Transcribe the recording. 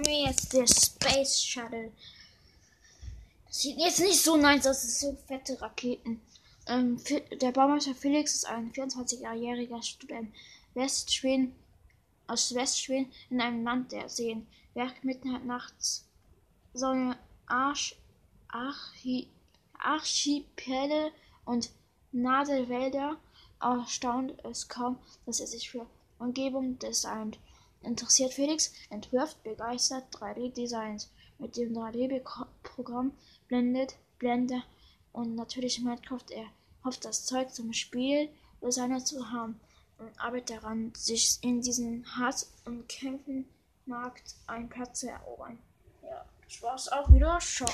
wir jetzt der Space Shuttle. Das sieht jetzt nicht so nice aus, das sind fette Raketen. Ähm, der Baumeister Felix ist ein 24-jähriger Student Westschweden, aus Westschweden in einem Land der Seen. Werk mitten nachts sollen Arch, Archi, Archipele und Nadelwälder erstaunt es kaum, dass er sich für Umgebung designt. Interessiert Felix, entwirft begeistert 3D-Designs mit dem 3D-Programm Blendet, Blender und natürlich Minecraft. Er hofft, das Zeug zum Spiel Designer zu haben und arbeitet daran, sich in diesem hart umkämpften Markt einen Platz zu erobern. Ja, das war's auch wieder. Ciao.